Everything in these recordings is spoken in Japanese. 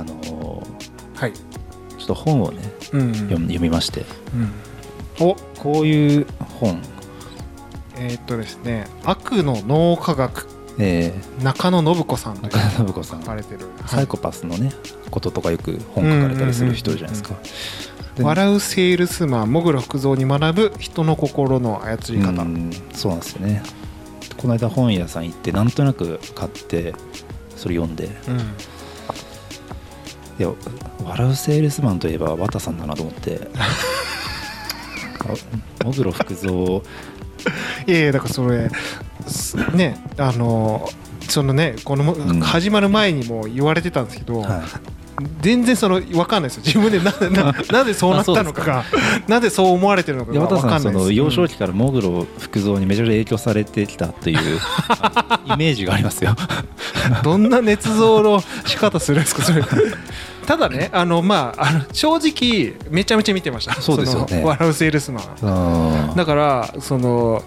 あのーはい、ちょっと本をねうん。読み読みまして。うん、お。こういう本、えーっとですね悪の脳科学。え中野信子さん。中田信子さん。書かれてる、サイコパスのねこととかよく本書かれたりする人じゃないですか。で笑うセールスマンもぐろ福蔵に学ぶ人の心の操り方、うんそうなんですよね。この間本屋さん行ってなんとなく買ってそれ読んで。うんいや笑うセールスマンといえば綿さんだなと思って。あもぐろ福蔵。いやいやだからそれすねあのそのねこのも、ん。始まる前にも言われてたんですけど、はい全然その分かんないですよ。自分でなな なぜそうなったのかがなぜそう思われてるのかでが分かんないです。の幼少期からもぐろ福蔵にめちゃくちゃ影響されてきたという イメージがありますよ。うんどんな捏造の仕方するんですかそれ。ただねあのまああの正直めちゃめちゃ見てました。そうですよね。の笑うセールスマン。うんだからその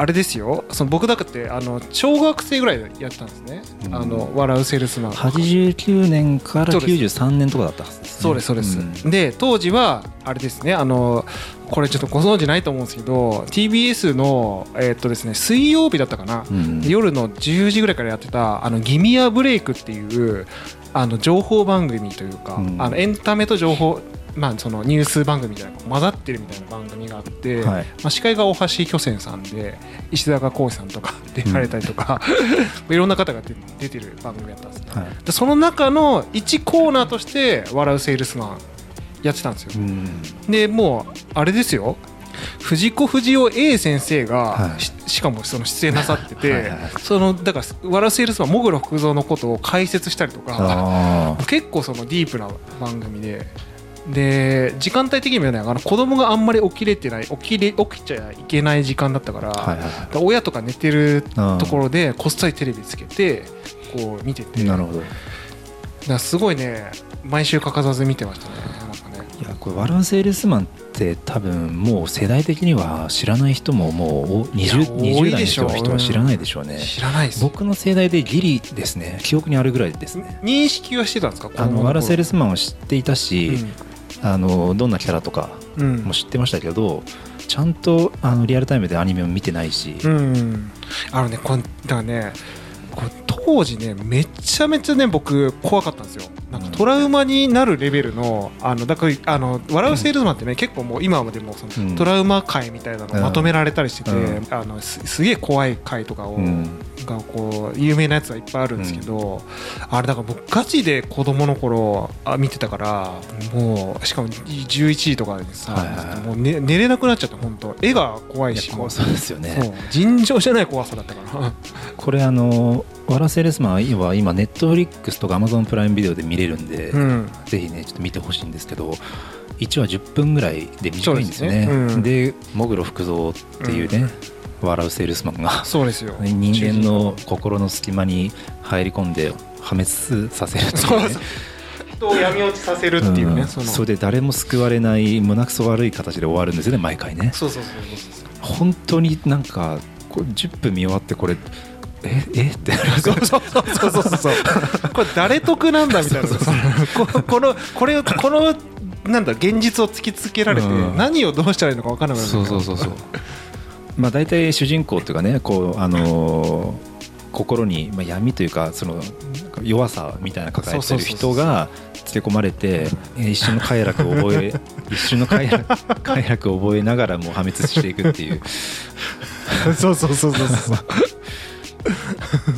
あれですよ。その僕だってあの小学生ぐらいでやってたんですね、うん。あの笑うセールスマン。89年からそうです。93年とかだったはずです、ね、そうですそうです、ん。で当時はあれですねあのこれちょっとご存知ないと思うんですけど TBS のえーっとですね水曜日だったかな、うん。夜の10時ぐらいからやってた「あのギミアブレイク」っていうあの情報番組というか、うん。あのエンタメと情報まあ、そのニュース番組みたいな混ざってるみたいな番組があって、はい。まあ、司会が大橋巨泉さんで石坂浩二さんとか出られたりとか、いろんな方が出出てる番組やったんですねはい。でその中の1コーナーとして「笑うセールスマン」やってたんですよ。うん。でもうあれですよ。藤子不二雄 A 先生が、はい。ししかもその出演なさっててはいそのだから「笑うセールスマン」もぐろ福蔵のことを解説したりとかあ結構そのディープな番組でで時間帯的にもねあの子供があんまり起きれてない起きれ起きちゃいけない時間だったから,、親とか寝てるうんところでこっそりテレビつけてこう見てて。なるほど。だすごいね毎週欠かさず見てましたねいやこれ「笑うセールスマン」って多分もう世代的には知らない人ももうお 20, いや多20いでしょ代の人は知らないでしょうね、知らないです。僕の世代でギリです。ね記憶にあるぐらいですね。認識はしてたんですか？あの「笑うセールススマン」を知っていたし、あのどんなキャラとかうん、うんも知ってましたけどちゃんとあのリアルタイムでアニメも見てないし、うん、あのねこれだからね当時ねめちゃめちゃね僕怖かったんですよ。なんかトラウマになるレベルのあのだからあの笑うセールスマンってね、結構もう今までもその、うん。トラウマ回みたいなのまとめられたりしてて、うん。あのすすげえ怖い回とかを、うん。がこう有名なやつがいっぱいあるんですけど、あれだから僕ガチで子供の頃あ見てたからもうしかも11時とかにさ、もう、ね、寝れなくなっちゃって本当。絵が怖いし。いやこうそうですよね。尋常じゃない怖さだったから。これあの「笑うセールスマン」は今ネットフリックスとかアマゾンプライムビデオで見れるんで、うん。ぜひねちょっと見てほしいんですけど1話10分ぐらいで短いんですよね。そうですね。うん。でもぐろ福蔵っていうね、笑うセールスマンがそうですよ。人間の心の隙間に入り込んで破滅させるっていうね。そうそう。人を闇落ちさせるっていうね、うん。その。それで誰も救われない胸くそ悪い形で終わるんですよね毎回ね。そうそうそうそう本当になんかこれ10分見終わってこれええ？ってそうそうそうそうそう。そうこれ誰得なんだみたいな。ここのこれをこのなんだ現実を突きつけられてうん。何をどうしたらいいのか分からなくなるそうそうそうそう。まあ大体主人公っていうかねこうあのー心に、まあ、闇というかその弱さみたいな抱えてる人がつけ込まれてえー一瞬の快楽を覚え 一瞬の快楽快楽を覚えながらもう破滅していくっていう。そうそうそうそうそう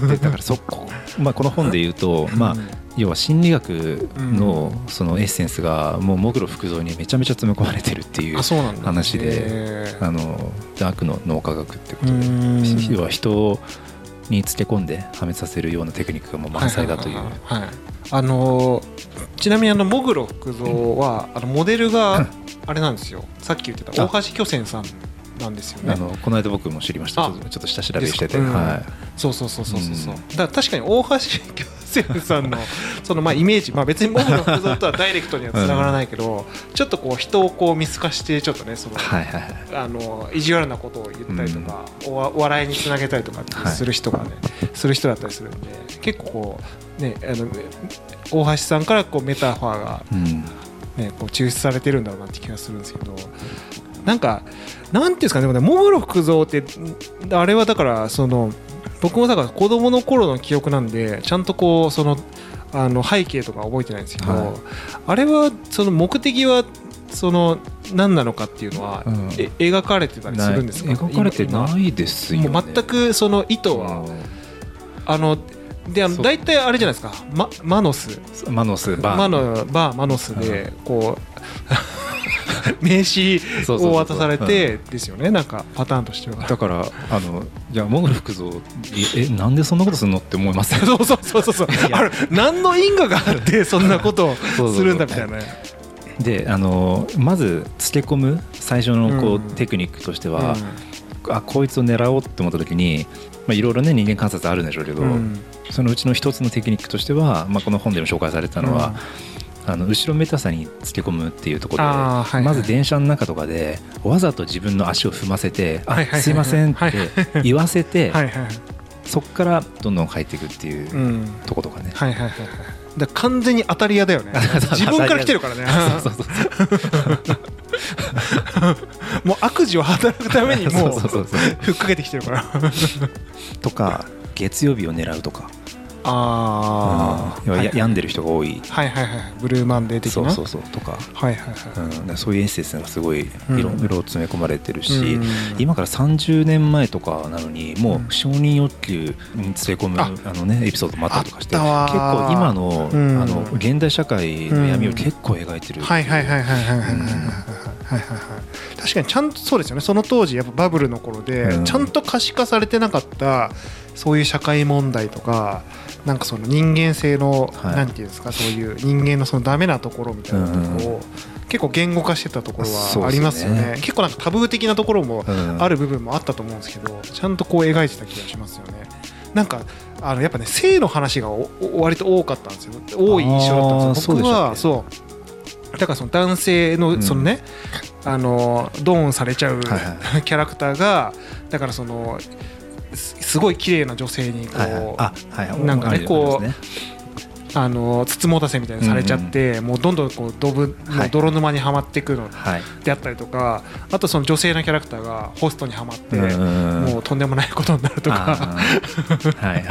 でだからそこ、まあ、この本で言うと、まあ、要は心理学のそのエッセンスがもうもぐろ福蔵にめちゃめちゃ詰め込まれてるっていう話であの悪の脳科学ってこうと。でん。要は人につけ込んで破滅させるようなテクニックがもう満載だという。あのーちなみにあのもぐろ福蔵はあのモデルが あれなんですよ。さっき言ってた大橋巨泉さんなんですよね。あのこの間僕も知りました。ちょっと下調べしてて、うん。はい。そうそうそうそうそうそう、うん。だ確かに大橋巨泉さんの そのまあイメージ、まあ、別にモブの福蔵とは ダイレクトにはつながらないけど、ちょっとこう人をこう見透かしてちょっとねその、はいはいはい。あの意地悪なことを言ったりとか、おわお笑いにつなげたりとかする人がね、する人だったりするんで結構こうねあの大橋さんからこうメタファーがうん。ね、こう抽出されてるんだろうなって気がするんですけどなんかなんていうんですかねでもねモグロ福蔵ってんあれはだからその僕もだから子供の頃の記憶なんでちゃんとこうそのあの背景とか覚えてないんですけど、はい。あれはその目的はその何なのかっていうのは、うん。え描かれてたりするんですか？描かれてないですよ、ね、もう全くその意図は、あのであの大体あれじゃないですか、ま、マノス。うんマノスバー。マノバーマノスでこう 名刺を渡されてですよね。なんかパターンとしては。だからあのいやモグロ福蔵えなんでそんなことするのって思います そうそうそうそうそう。や。あれ何の因果があって そんなことをするんだみたいな。ねであのまずつけ込む最初のこう、うん。テクニックとしては、あこいつを狙おうって思った時にまあいろいろね人間観察あるんでしょうけど、うん。そのうちの一つのテクニックとしては、まあ、この本でも紹介されてたのは、あの後ろめたさにつけ込むっていうところで、はいはい。まず電車の中とかでわざと自分の足を踏ませて「はいはいはいすいません」っはいて言わせて、はいはいそこからどんどん入っていくっていううん。とことかね。はいはいはいはい。だ完全に当たり屋だよね。自分から来てるからね。もう悪事を働くためにも う。ふっかけてきてるから。とか月曜日を狙うとか、あうん。病んでる人が多い。はいはいはいブルーマンデー的な？そうそうそう。とか、はいはいはい。うん、そういうエッセンスがすごいうん。色々詰め込まれてるし、うん。今から30年前とかなのにもう承認欲求につけ込むあ。あの、ね、エピソードもあったりとかして結構今の,、うん。あの現代社会の闇を結構描いてる、はいはいはいはいはいはいはいはいはいはいはい。確かにちゃんとそうですよね。その当時やっぱバブルの頃でうん。ちゃんと可視化されてなかったそういう社会問題とかなんかその人間性の、はい。なんていうんですかそういう人間のそのダメなところみたいなところを、結構言語化してたところはありますよね。結構なんかタブー的なところもうんある部分もあったと思うんですけどちゃんとこう描いてた気がしますよね。なんかあのやっぱね性の話がおお割と多かったんですよ。多い印象だったんですよ。僕はそう。だからその男性のうん。そのね、あのドーンされちゃう キャラクターがだからそのすすごい綺麗な女性にこう、なんかねこうあのつつもたせみたいにされちゃって、もうどんどんこうドブもはい。う泥沼にはまっていくのはい。であったりとかあとその女性のキャラクターがホストにはまって、うんもうとんでもないことになるとか。はいはい。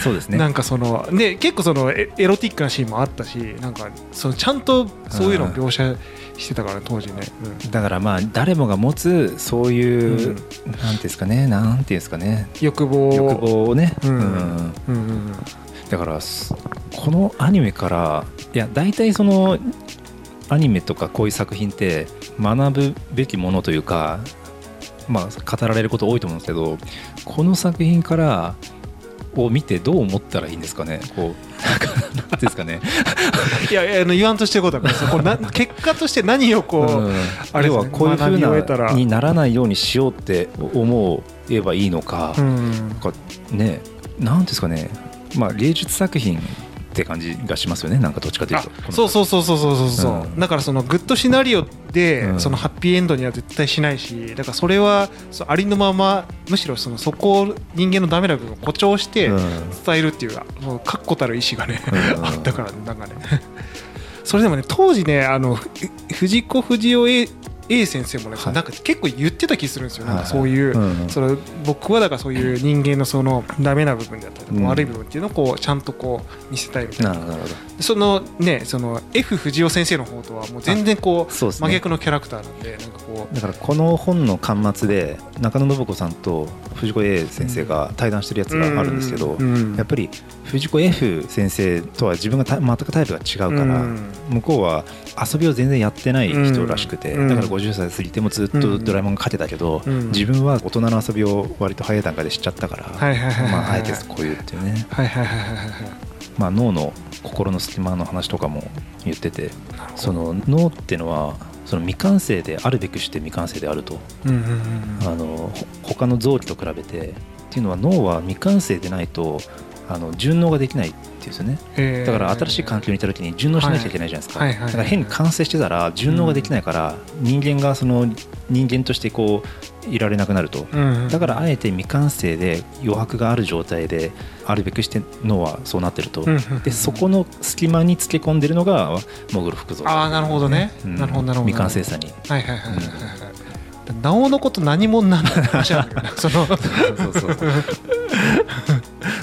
そうですね。なんかそので結構そのエエロティックなシーンもあったしなんかそのちゃんとそういうのを描写してたからね当時ね、うん。だからまあ誰もが持つそういう、うん。なんていうんですかねなんていうんですかね。欲望。欲望をね、うん。うん。うんうんだからすこのアニメからいや大体そのアニメとかこういう作品って学ぶべきものというかまあ語られること多いと思うんですけどこの作品からを見てどう思ったらいいんですかね？こうなんですかね？いやいやあの言わんとしてることはこうな結果として何をこう、うん。あれはこういうふうなにならないようにしようって思えばいいのか、うん。なんかねなんですかね？まあ芸術作品って感じがしますよね。なんかどっちかというあとそうそうそうそうそうそうそう、うん。だからそのグッドシナリオで、うん。そのハッピーエンドには絶対しないしだからそれはありのままむしろそのそこを人間のダメな部分を誇張してうん。伝えるっていうもう確固たる意志がね、うん。あったからねなんかね。それでもね当時ねあのふ藤子不二雄 A, 先生もね、はい。なんか結構言ってた気するんですよ、なんかはいそういう、うんその僕はだからそういう人間のそのダメな部分であったりとか、うん。悪い部分っていうのをこうちゃんとこう見せたいみたいな。そのねその F 不二雄先生の方とはもう全然こうね。真逆のキャラクターなんでなんかこう。だからこの本の巻末で中野信子さんと藤子 A 先生が対談してるやつがあるんですけど、うん。やっぱり藤子 F 先生とは自分がた全くタイプが違うから、うん。向こうは遊びを全然やってない人らしくて、うん。だから50歳過ぎてもずっとドラえもんが勝てたけど、うん。自分は大人の遊びを割と早い段階で知っちゃったから、まあ、あえてこう言うっていうね、まあ、脳の心の隙間の話とかも言っててその脳っていうのはその未完成であるべくして未完成であると。あのほ他の臓器と比べてっていうのは脳は未完成でないとあの順応ができないっていうんですよね。へー。だから新しい環境にいた時に順応しなきゃいけないじゃないですか、だから変に完成してたら順応ができないから、人間がその人間としてこういられなくなると、うん。うんだからあえて未完成で余白がある状態であるべくして脳はそうなってると、うんうんうん。でそこの隙間につけ込んでるのがモグロ福蔵。ああなるほどね、うん。なるほどなるほど。未完成さに。はいはいはいはいはい。なおのこと何者なんだって話なんだけどねそのそうそうそう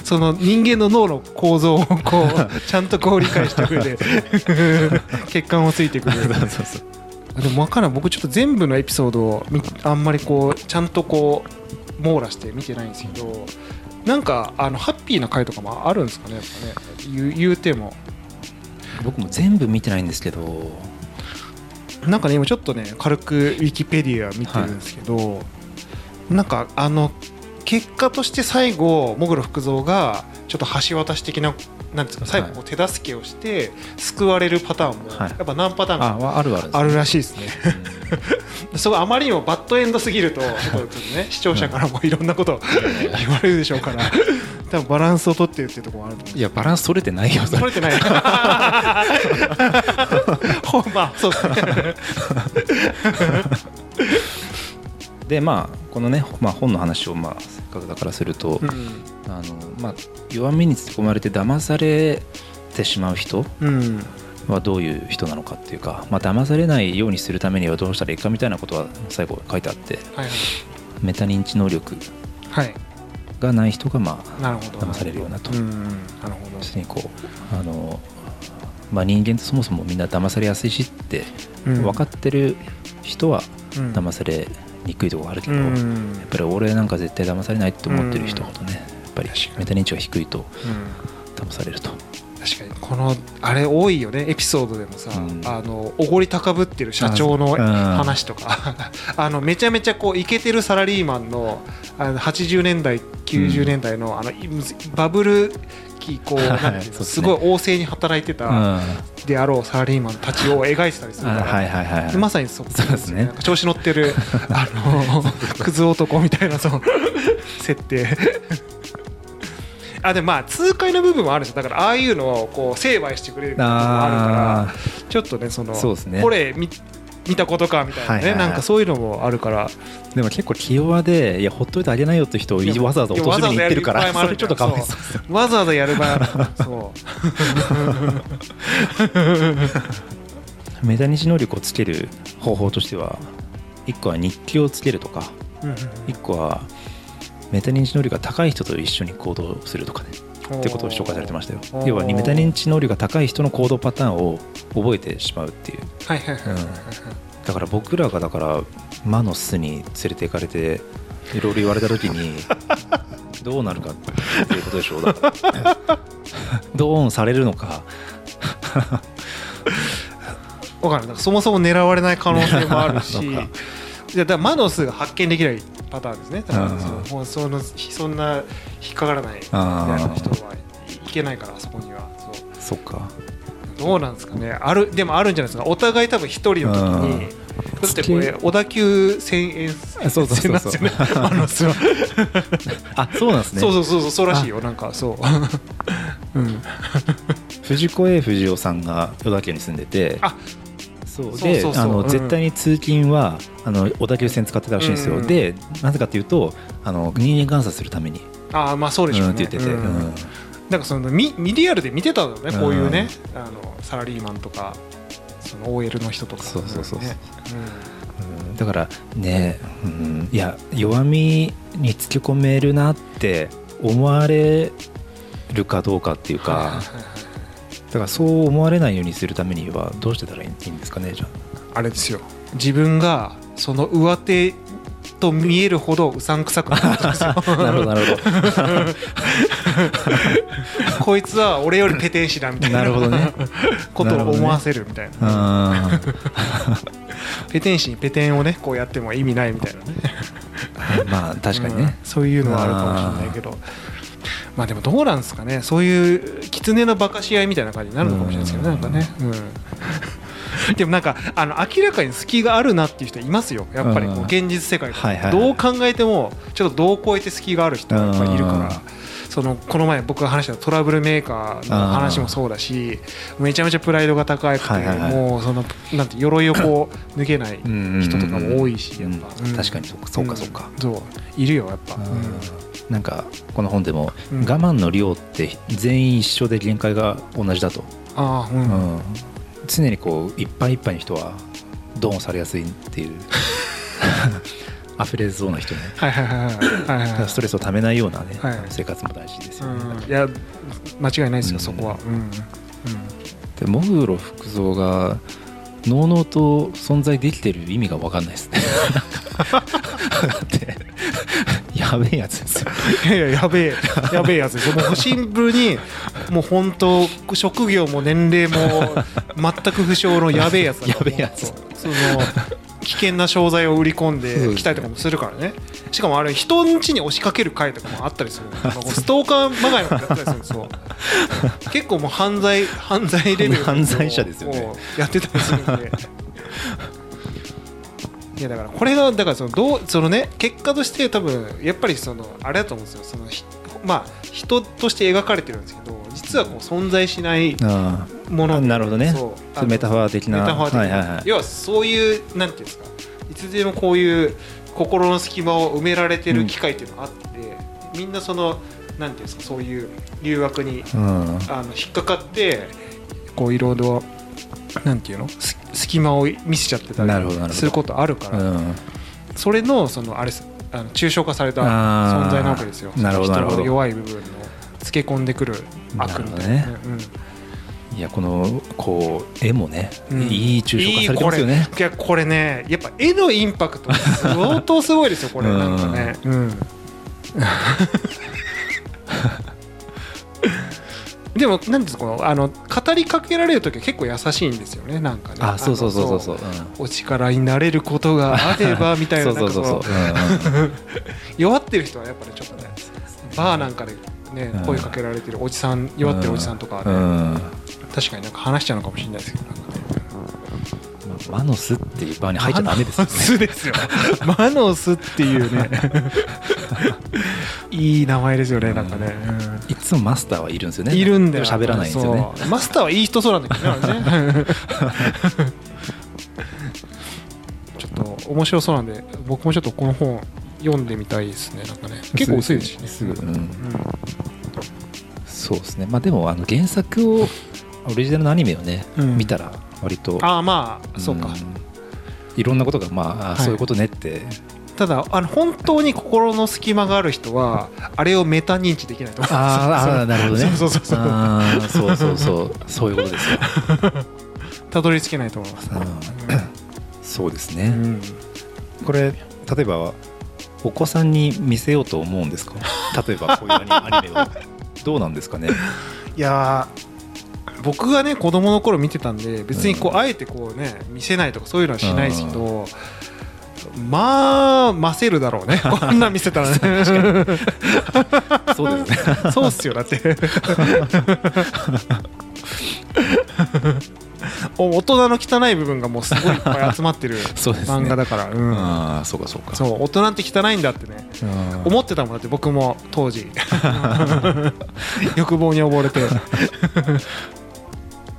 その人間の脳の構造をこう ちゃんとこう理解した上で血管をついてくる。そうそうそう。でも分からん僕ちょっと全部のエピソードをみあんまりこうちゃんとこう網羅して見てないんですけどなんかあのハッピーな回とかもあるんですかねやっぱね。言う言うても。僕も全部見てないんですけど。なんかね今ちょっとね軽くウィキペディア見てるんですけど、なんかあの結果として最後モグロ福蔵がちょっと橋渡し的ななんですか最後手助けをして救われるパターンもはい。やっぱ何パターンあかあるらしいですね。うん。そこあまりにもバッドエンドすぎるとね視聴者からもいろんなこと言われるでしょうから多分バランスを取ってるっていうところもある。と思ういやバランス取れてないよ取れてない。ほんまあそうですね。でまあこのね、まあ、本の話をまあせっかくだからすると、うん。あのまあ、弱みにつけ込まれて騙されてしまう人うん。はどういう人なのかっていうか、まあ騙されないようにするためにはどうしたらいいかみたいなことは最後書いてあってはいメタ認知能力はい。がない人がまあ騙されるようなと。うんなるほど。こうあの、まあ、人間ってそもそもみんな騙されやすいしってうん。分かってる人はうん。騙されにくいところがあるけうど、やっんぱり俺なんか絶対騙されないって思ってる人ほどねやっぱりメタ認知が低いとうん。騙されると。確かに。このあれ多いよねエピソードでもさ、うん。あのおごり高ぶってる社長のあ話とか。あのめちゃめちゃこうイケてるサラリーマンのあの80年代90年代の,、あのいバブル期こうはいすごい旺盛に働いてたうん。であろうサラリーマンたちを描いてたりするから、あはいはいはいはい。でまさにそう。ですね。調子乗ってる あのクズ男みたいなその設定。あでもまあ痛快な部分もあるんですよだからああいうのをこう成敗してくれる部分もあるから。あちょっとねそのそうですね。これ見見たことかみたいなね、はいはいはい。なんかそういうのもあるから。ーでも結構気弱でいやほっといてあげないよって人をわざわざ落としめに行ってるから。それちょっとかわいわざわざやる場合そう。メタ認知能力をつける方法としては1個は日記をつけるとかうんうん1個はメタ認知能力が高い人と一緒に行動するとかね。うんってことを紹介されてましたよ。要はメタ認知能力が高い人の行動パターンを覚えてしまうっていう。はいはいはいだから僕らがだから魔の巣に連れて行かれていろいろ言われた時に どうなるかっていうことでしょう。だからドーンされるのか。わかるそもそも狙われない可能性もあるし。だから魔の巣が発見できないパターンですね。だからうん。そのそのそんな引っかからない。みたいな人はいけないからそこには。そう。そっか。どうなんですかね。あるでもあるんじゃないですか。お互い多分一人の時にだってこれ小田急千円あそうそうそうそう。線なんですよね魔の巣はあそうなんですね。そうそうそうそうそうらしいよなんかそう。うん。藤子 A 不二雄さんが小田急に住んでてあそう。であの絶対に通勤はあの小田急線使ってたらしいんですよ、うんでなぜかというとあの人間観察するためにああまあそうでしょうね。うんって言ってて、うん。うん。なんかそのミミディアルで見てたのねこういうねうんあのサラリーマンとかその OL の人とか。そうそうそうん。だからね、うん、いや弱みにつけ込めるなって思われるかどうかっていうかだからそう思われないようにするためにはどうしてたらいいんですかねじゃあれですよ。自分がその上手と見えるほどうさんくさくなるんですよ。あなるほどなるほど。こいつは俺よりペテン師だみたいな。なるほどね。ことを思わせるみたいな。あ ペテン師にペテンをねこうやっても意味ないみたいなね。ーまあ確かにね、うん。そういうのはあるかもしれないけど。まあでもどうなんですかね。そういう狐の化かし合いみたいな感じになるのかもしれないですけどねなんかね、うん、でもなんかあの明らかに隙があるなっていう人いますよ。やっぱりこう現実世界で、どう考えてもちょっとどう超えて隙がある人がやっぱりいるかうん。ら。そのこの前僕が話したトラブルメーカーの話もそうだしめちゃめちゃプライドが高くて、もうそのなんて鎧をこう抜けない人人とかも多いしやっぱ、確かにそうかそうかそういるよやっぱ、うん。なんかこの本でも、うん。我慢の量って全員一緒で限界が同じだと、ああうん、うん常にこういっぱいいっぱいの人はドーンされやすいっていう。溢れそうな人ね。はいはいはいはいはいはいだからストレスをためないようなね、はい。生活も大事ですよね、うん、いや間違いないですよ、うん。そこは、うん。うん、でモグロ福蔵がのうのうと存在できてる意味が分かんないですね。だってやべえやつですよ。いやいややべえ。やべえやつです。よもうシンプルにもう本当職業も年齢も 全く不詳のやべえやつだやべえやつ。その危険な商材を売り込んできたりとかもするからね。しかもあれ人ん家に押しかける回とかもあったりする。ストーカーまがいのやったりするんですよ。結構もう犯罪犯罪レベルの 犯罪者ですよね。やってたりするんで。いやだからこれがだからそのどうそのね結果として多分やっぱりそのあれだと思うんですよ。そのひまあ人として描かれてるんですけど実はこう存在しないあもの。あなるほどね。そメタファー的な。メタファー的な、はいはいはい。要はそういうなんていうんですか。いつでもこういう心の隙間を埋められてる機会っていうのがあって、みんなそのなんていうんですかそういう誘惑にうん。あの引っかかってこういろいろなんていうの？す隙間を見せちゃってたなるほどなるほど。りすることあるから、うんそれのそのあれあの抽象化された存在なわけですよ。なるほどなるほど。人の弱い部分のつけ込んでくる悪みたいななるほうんいやこのこう絵もね、うん。いい抽象化されてますよね。いやこれねやっぱ絵のインパクト相当すごいですよこれ。うん。なんかね。うん。でも何ですかこのあの語りかけられる時は結構優しいんですよねなんかね。あそうそうそうそうう。そう、お力になれることがあればみたいなそうそうそうそう。なん。弱ってる人はやっぱりちょっとねバーなんかでねうん。声かけられてるおじさん弱ってるおじさんとかはね、確かになんか話しちゃうのかもしれないですけどマノスっていう場に入っちゃダメですよね。マノスですよ。マノスっていうね。いい名前ですよねなんかね、いつもマスターはいるんですよね。いるんだよ。喋らないんですよね。マスターはいい人そうなんだけどね。ちょっと面白そうなんで僕もちょっとこの本読んでみたいですね。なんかね結構薄いですしね。すぐ、うんうん。そうですね。まあでもあの原作をオリジナルのアニメをね、うん。見たら割とああまあそうか、んいろんなことがまあ、そういうことねって。ただあの本当に心の隙間がある人は あれをメタ認知できないと思います。あーあーなるほどね。そうそうそうそう。そうそうそう。そういうことですよ、たどり着けないと思います、うん。そうですね、うん。これ例えばお子さんに見せようと思うんですか？例えばこういうアニメを。どうなんですかね？いやー僕がね子供の頃見てたんで別にこうあえてこうね見せないとかそういうのはしないですけどまあませるだろうね。こんなん見せたらね。そうですね。そうっすよだって。お大人の汚い部分がもうすごいいっぱい集まってる ね、漫画だから、うん、あそうかそうか。そう大人って汚いんだってね。思ってたもんだって僕も当時。欲望に溺れて。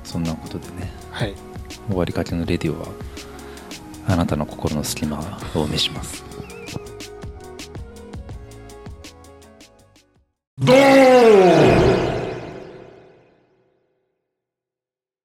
そんなことでね、はい、終わりかけのレディオはあなたの心の隙間を召します。ドー